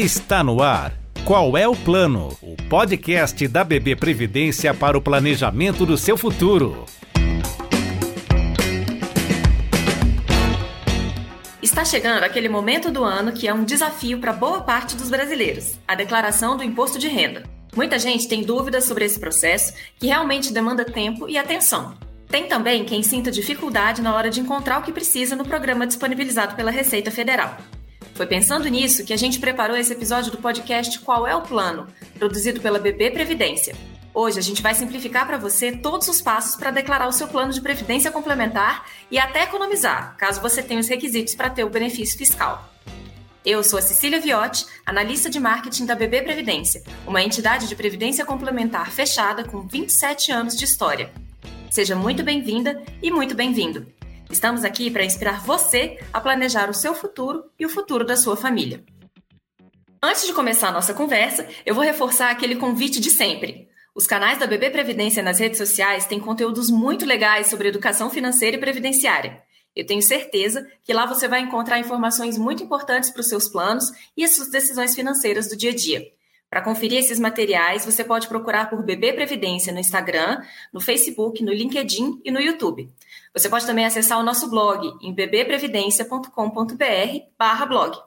Está no ar. Qual é o plano? O podcast da BB Previdência para o planejamento do seu futuro. Está chegando aquele momento do ano que é um desafio para boa parte dos brasileiros: a declaração do imposto de renda. Muita gente tem dúvidas sobre esse processo, que realmente demanda tempo e atenção. Tem também quem sinta dificuldade na hora de encontrar o que precisa no programa disponibilizado pela Receita Federal. Foi pensando nisso que a gente preparou esse episódio do podcast Qual é o Plano, produzido pela BB Previdência. Hoje a gente vai simplificar para você todos os passos para declarar o seu plano de previdência complementar e até economizar, caso você tenha os requisitos para ter o benefício fiscal. Eu sou a Cecília Viotti, analista de marketing da BB Previdência, uma entidade de previdência complementar fechada com 27 anos de história. Seja muito bem-vinda e muito bem-vindo. Estamos aqui para inspirar você a planejar o seu futuro e o futuro da sua família. Antes de começar a nossa conversa, eu vou reforçar aquele convite de sempre. Os canais da BB Previdência nas redes sociais têm conteúdos muito legais sobre educação financeira e previdenciária. Eu tenho certeza que lá você vai encontrar informações muito importantes para os seus planos e as suas decisões financeiras do dia a dia. Para conferir esses materiais, você pode procurar por BB Previdência no Instagram, no Facebook, no LinkedIn e no YouTube. Você pode também acessar o nosso blog em bbprevidência.com.br/blog.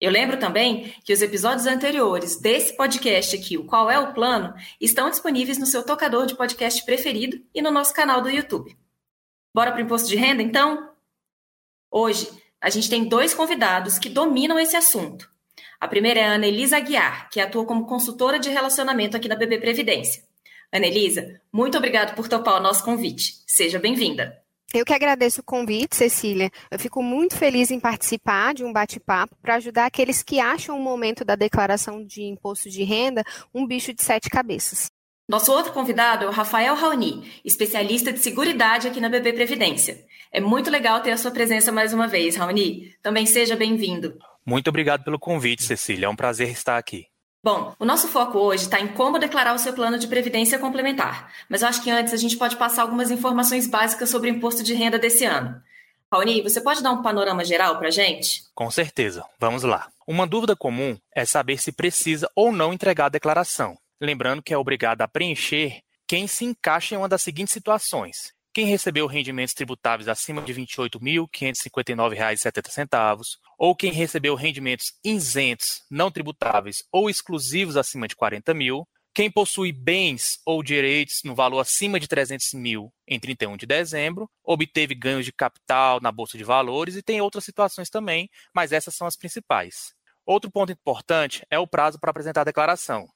Eu lembro também que os episódios anteriores desse podcast aqui, o Qual é o Plano, estão disponíveis no seu tocador de podcast preferido e no nosso canal do YouTube. Bora para o imposto de renda, então? Hoje, a gente tem dois convidados que dominam esse assunto. A primeira é a Anelisa Aguiar, que atua como consultora de relacionamento aqui na BB Previdência. Anelisa, muito obrigado por topar o nosso convite. Seja bem-vinda. Eu que agradeço o convite, Cecília. Eu fico muito feliz em participar de um bate-papo para ajudar aqueles que acham o momento da declaração de imposto de renda um bicho de sete cabeças. Nosso outro convidado é o Rafael Raoni, especialista de seguridade aqui na BB Previdência. É muito legal ter a sua presença mais uma vez, Raoni. Também seja bem-vindo. Muito obrigado pelo convite, Cecília. É um prazer estar aqui. Bom, o nosso foco hoje está em como declarar o seu plano de previdência complementar. Mas eu acho que antes a gente pode passar algumas informações básicas sobre o imposto de renda desse ano. Raoni, você pode dar um panorama geral para a gente? Com certeza. Vamos lá. Uma dúvida comum é saber se precisa ou não entregar a declaração. Lembrando que é obrigado a preencher quem se encaixa em uma das seguintes situações. Quem recebeu rendimentos tributáveis acima de R$ 28.559,70, ou quem recebeu rendimentos isentos, não tributáveis ou exclusivos acima de 40 mil, quem possui bens ou direitos no valor acima de 300 mil em 31 de dezembro, obteve ganhos de capital na Bolsa de Valores e tem outras situações também, mas essas são as principais. Outro ponto importante é o prazo para apresentar a declaração.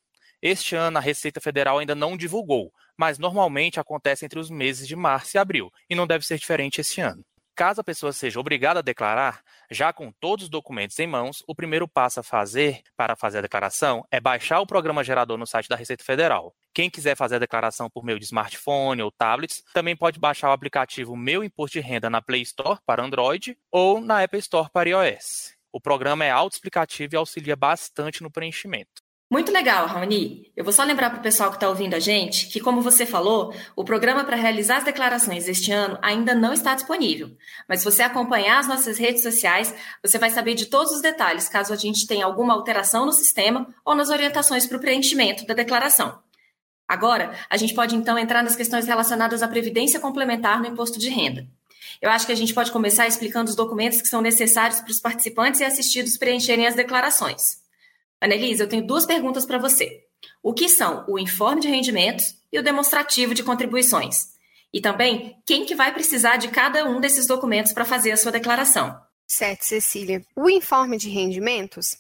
Este ano, a Receita Federal ainda não divulgou, mas normalmente acontece entre os meses de março e abril, e não deve ser diferente este ano. Caso a pessoa seja obrigada a declarar, já com todos os documentos em mãos, o primeiro passo a fazer para fazer a declaração é baixar o programa gerador no site da Receita Federal. Quem quiser fazer a declaração por meio de smartphone ou tablets, também pode baixar o aplicativo Meu Imposto de Renda na Play Store para Android ou na Apple Store para iOS. O programa é autoexplicativo e auxilia bastante no preenchimento. Muito legal, Raoni. Eu vou só lembrar para o pessoal que está ouvindo a gente que, como você falou, o programa para realizar as declarações este ano ainda não está disponível. Mas se você acompanhar as nossas redes sociais, você vai saber de todos os detalhes caso a gente tenha alguma alteração no sistema ou nas orientações para o preenchimento da declaração. Agora, a gente pode então entrar nas questões relacionadas à previdência complementar no imposto de renda. Eu acho que a gente pode começar explicando os documentos que são necessários para os participantes e assistidos preencherem as declarações. Annelise, eu tenho duas perguntas para você. O que são o informe de rendimentos e o demonstrativo de contribuições? E também, quem que vai precisar de cada um desses documentos para fazer a sua declaração? Certo, Cecília. O informe de rendimentos,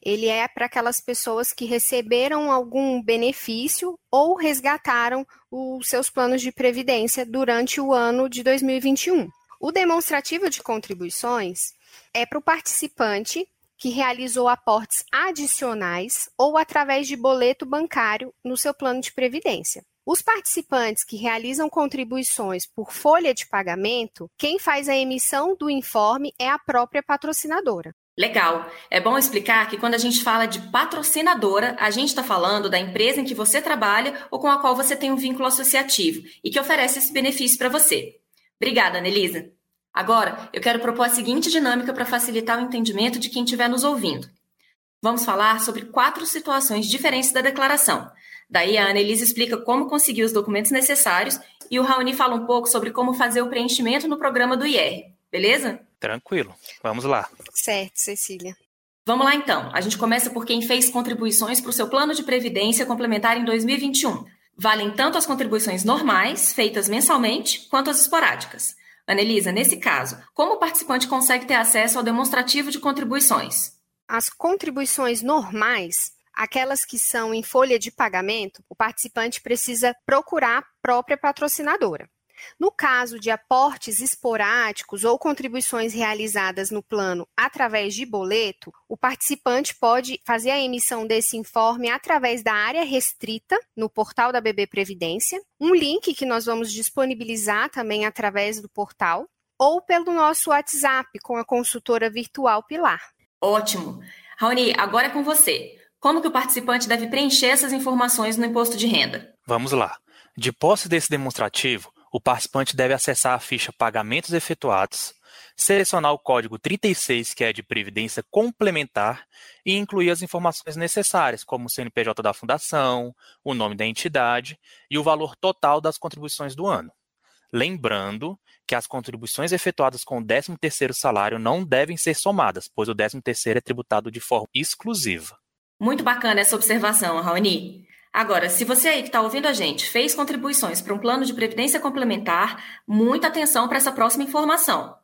ele é para aquelas pessoas que receberam algum benefício ou resgataram os seus planos de previdência durante o ano de 2021. O demonstrativo de contribuições é para o participante que realizou aportes adicionais ou através de boleto bancário no seu plano de previdência. Os participantes que realizam contribuições por folha de pagamento, quem faz a emissão do informe é a própria patrocinadora. Legal. É bom explicar que quando a gente fala de patrocinadora, a gente está falando da empresa em que você trabalha ou com a qual você tem um vínculo associativo e que oferece esse benefício para você. Obrigada, Anelisa. Agora, eu quero propor a seguinte dinâmica para facilitar o entendimento de quem estiver nos ouvindo. Vamos falar sobre quatro situações diferentes da declaração. Daí a Annelise explica como conseguir os documentos necessários e o Raoni fala um pouco sobre como fazer o preenchimento no programa do IR, beleza? Tranquilo. Vamos lá. Certo, Cecília. Vamos lá então. A gente começa por quem fez contribuições para o seu plano de previdência complementar em 2021. Valem tanto as contribuições normais, feitas mensalmente, quanto as esporádicas. Anelisa, nesse caso, como o participante consegue ter acesso ao demonstrativo de contribuições? As contribuições normais, aquelas que são em folha de pagamento, o participante precisa procurar a própria patrocinadora. No caso de aportes esporádicos ou contribuições realizadas no plano através de boleto, o participante pode fazer a emissão desse informe através da área restrita no portal da BB Previdência, um link que nós vamos disponibilizar também através do portal, ou pelo nosso WhatsApp com a consultora virtual Pilar. Ótimo. Raoni, agora é com você. Como que o participante deve preencher essas informações no imposto de renda? Vamos lá. De posse desse demonstrativo, o participante deve acessar a ficha Pagamentos Efetuados, selecionar o código 36, que é de previdência complementar, e incluir as informações necessárias, como o CNPJ da fundação, o nome da entidade e o valor total das contribuições do ano. Lembrando que as contribuições efetuadas com o 13º salário não devem ser somadas, pois o 13º é tributado de forma exclusiva. Muito bacana essa observação, Raoni. Agora, se você aí que está ouvindo a gente fez contribuições para um plano de previdência complementar, muita atenção para essa próxima informação.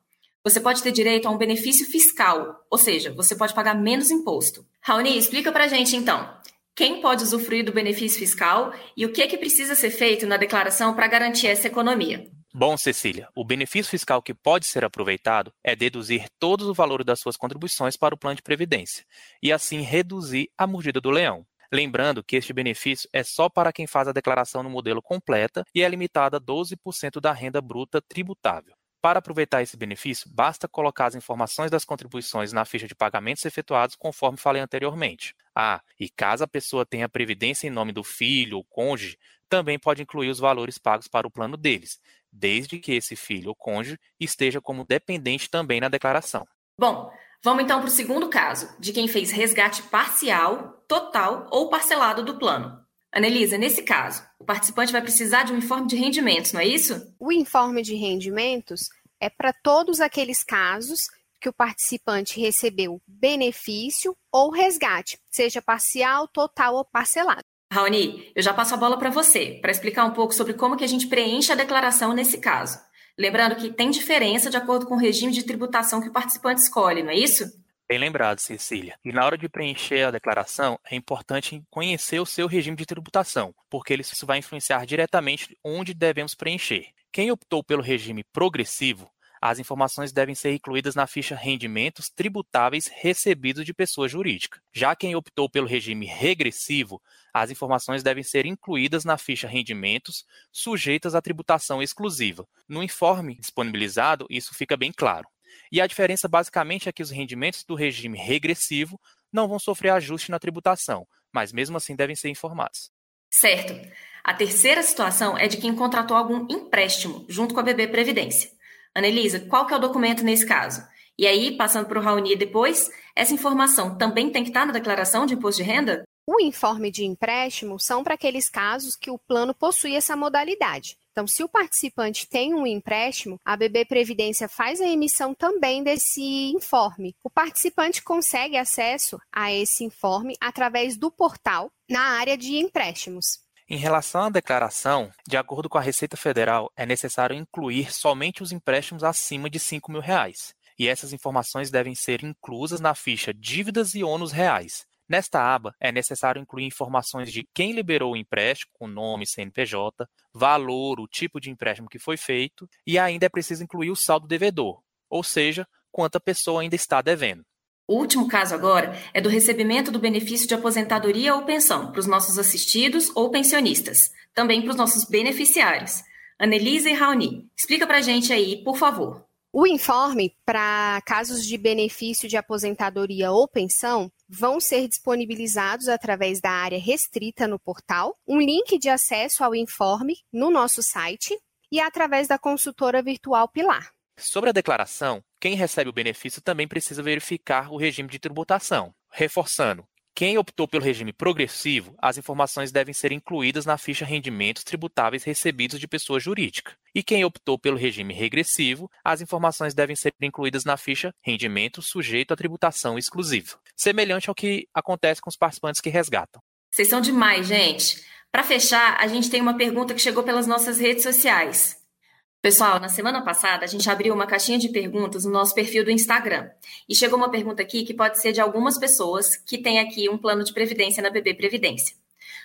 Você pode ter direito a um benefício fiscal, ou seja, você pode pagar menos imposto. Raoni, explica para a gente então. Quem pode usufruir do benefício fiscal e o que, é que precisa ser feito na declaração para garantir essa economia? Bom, Cecília, o benefício fiscal que pode ser aproveitado é deduzir todos o valor das suas contribuições para o plano de previdência e assim reduzir a mordida do leão. Lembrando que este benefício é só para quem faz a declaração no modelo completa e é limitado a 12% da renda bruta tributável. Para aproveitar esse benefício, basta colocar as informações das contribuições na ficha de pagamentos efetuados, conforme falei anteriormente. Ah, e caso a pessoa tenha previdência em nome do filho ou cônjuge, também pode incluir os valores pagos para o plano deles, desde que esse filho ou cônjuge esteja como dependente também na declaração. Bom, Vamos então para o segundo caso, de quem fez resgate parcial, total ou parcelado do plano. Anelisa, nesse caso, o participante vai precisar de um informe de rendimentos, não é isso? O informe de rendimentos é para todos aqueles casos que o participante recebeu benefício ou resgate, seja parcial, total ou parcelado. Raoni, eu já passo a bola para você, para explicar um pouco sobre como que a gente preenche a declaração nesse caso. Lembrando que tem diferença de acordo com o regime de tributação que o participante escolhe, não é isso? Bem lembrado, Cecília. E na hora de preencher a declaração, é importante conhecer o seu regime de tributação, porque isso vai influenciar diretamente onde devemos preencher. Quem optou pelo regime progressivo as informações devem ser incluídas na ficha rendimentos tributáveis recebidos de pessoa jurídica. Já quem optou pelo regime regressivo, as informações devem ser incluídas na ficha rendimentos sujeitas à tributação exclusiva. No informe disponibilizado, isso fica bem claro. E a diferença basicamente é que os rendimentos do regime regressivo não vão sofrer ajuste na tributação, mas mesmo assim devem ser informados. Certo. A terceira situação é de quem contratou algum empréstimo junto com a BB Previdência. Anelisa, qual que é o documento nesse caso? E aí, passando para o Raoni depois, essa informação também tem que estar na declaração de imposto de renda? O informe de empréstimo são para aqueles casos que o plano possui essa modalidade. Então, se o participante tem um empréstimo, a BB Previdência faz a emissão também desse informe. O participante consegue acesso a esse informe através do portal na área de empréstimos. Em relação à declaração, de acordo com a Receita Federal, é necessário incluir somente os empréstimos acima de 5 mil reais, e essas informações devem ser inclusas na ficha Dívidas e ônus reais. Nesta aba, é necessário incluir informações de quem liberou o empréstimo, com nome, CNPJ, valor, o tipo de empréstimo que foi feito, e ainda é preciso incluir o saldo devedor, ou seja, quanto a pessoa ainda está devendo. O último caso agora é do recebimento do benefício de aposentadoria ou pensão para os nossos assistidos ou pensionistas, também para os nossos beneficiários. Anelisa e Raoni, explica para a gente aí, por favor. O informe para casos de benefício de aposentadoria ou pensão vão ser disponibilizados através da área restrita no portal, um link de acesso ao informe no nosso site e através da consultora virtual Pilar. Sobre a declaração, quem recebe o benefício também precisa verificar o regime de tributação, reforçando Quem optou pelo regime progressivo, as informações devem ser incluídas na ficha rendimentos tributáveis recebidos de pessoa jurídica. E quem optou pelo regime regressivo, as informações devem ser incluídas na ficha rendimento sujeito à tributação exclusiva, semelhante ao que acontece com os participantes que resgatam. Vocês são demais, gente. Para fechar, a gente tem uma pergunta que chegou pelas nossas redes sociais. Pessoal, na semana passada a gente abriu uma caixinha de perguntas no nosso perfil do Instagram. E chegou uma pergunta aqui que pode ser de algumas pessoas que têm aqui um plano de previdência na BB Previdência.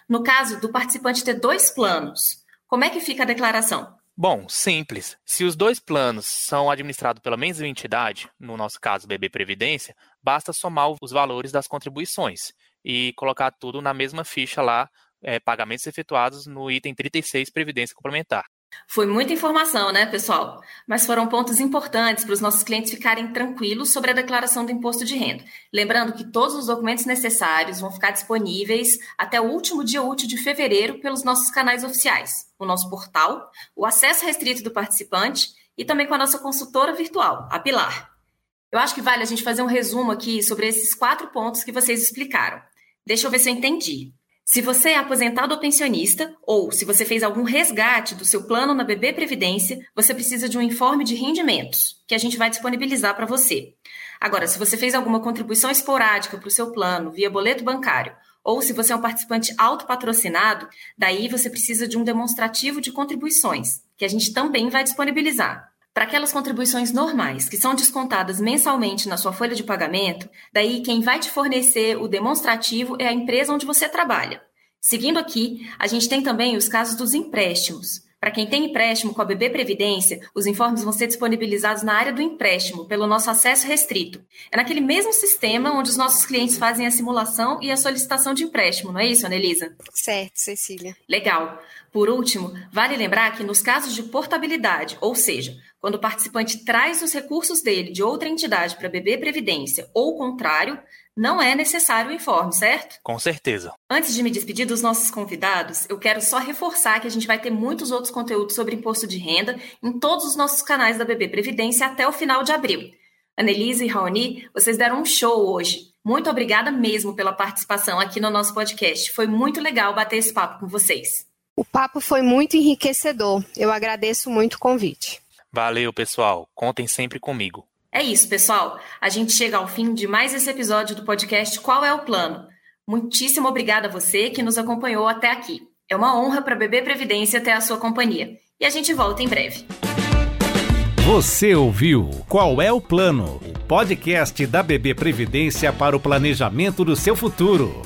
No caso do participante ter dois planos, como é que fica a declaração? Bom, simples. Se os dois planos são administrados pela mesma entidade, no nosso caso BB Previdência, basta somar os valores das contribuições e colocar tudo na mesma ficha lá, é, pagamentos efetuados no item 36 Previdência Complementar. Foi muita informação, né, pessoal? Mas foram pontos importantes para os nossos clientes ficarem tranquilos sobre a declaração do imposto de renda. Lembrando que todos os documentos necessários vão ficar disponíveis até o último dia útil de fevereiro pelos nossos canais oficiais, o nosso portal, o acesso restrito do participante e também com a nossa consultora virtual, a Pilar. Eu acho que vale a gente fazer um resumo aqui sobre esses quatro pontos que vocês explicaram. Deixa eu ver se eu entendi. Se você é aposentado ou pensionista, ou se você fez algum resgate do seu plano na BB Previdência, você precisa de um informe de rendimentos, que a gente vai disponibilizar para você. Agora, se você fez alguma contribuição esporádica para o seu plano via boleto bancário, ou se você é um participante autopatrocinado, daí você precisa de um demonstrativo de contribuições, que a gente também vai disponibilizar. Para aquelas contribuições normais que são descontadas mensalmente na sua folha de pagamento, daí quem vai te fornecer o demonstrativo é a empresa onde você trabalha. Seguindo aqui, a gente tem também os casos dos empréstimos. Para quem tem empréstimo com a BB Previdência, os informes vão ser disponibilizados na área do empréstimo, pelo nosso acesso restrito. É naquele mesmo sistema onde os nossos clientes fazem a simulação e a solicitação de empréstimo, não é isso, Anelisa? Certo, Cecília. Legal. Por último, vale lembrar que nos casos de portabilidade, ou seja, quando o participante traz os recursos dele de outra entidade para BB Previdência ou o contrário, não é necessário o informe, certo? Com certeza. Antes de me despedir dos nossos convidados, eu quero só reforçar que a gente vai ter muitos outros conteúdos sobre imposto de renda em todos os nossos canais da BB Previdência até o final de abril. Annelise e Raoni, vocês deram um show hoje. Muito obrigada mesmo pela participação aqui no nosso podcast. Foi muito legal bater esse papo com vocês. O papo foi muito enriquecedor. Eu agradeço muito o convite. Valeu, pessoal. Contem sempre comigo. É isso, pessoal. A gente chega ao fim de mais esse episódio do podcast Qual é o Plano? Muitíssimo obrigada a você que nos acompanhou até aqui. É uma honra para a BB Previdência ter a sua companhia. E a gente volta em breve. Você ouviu Qual é o Plano? O podcast da BB Previdência para o planejamento do seu futuro.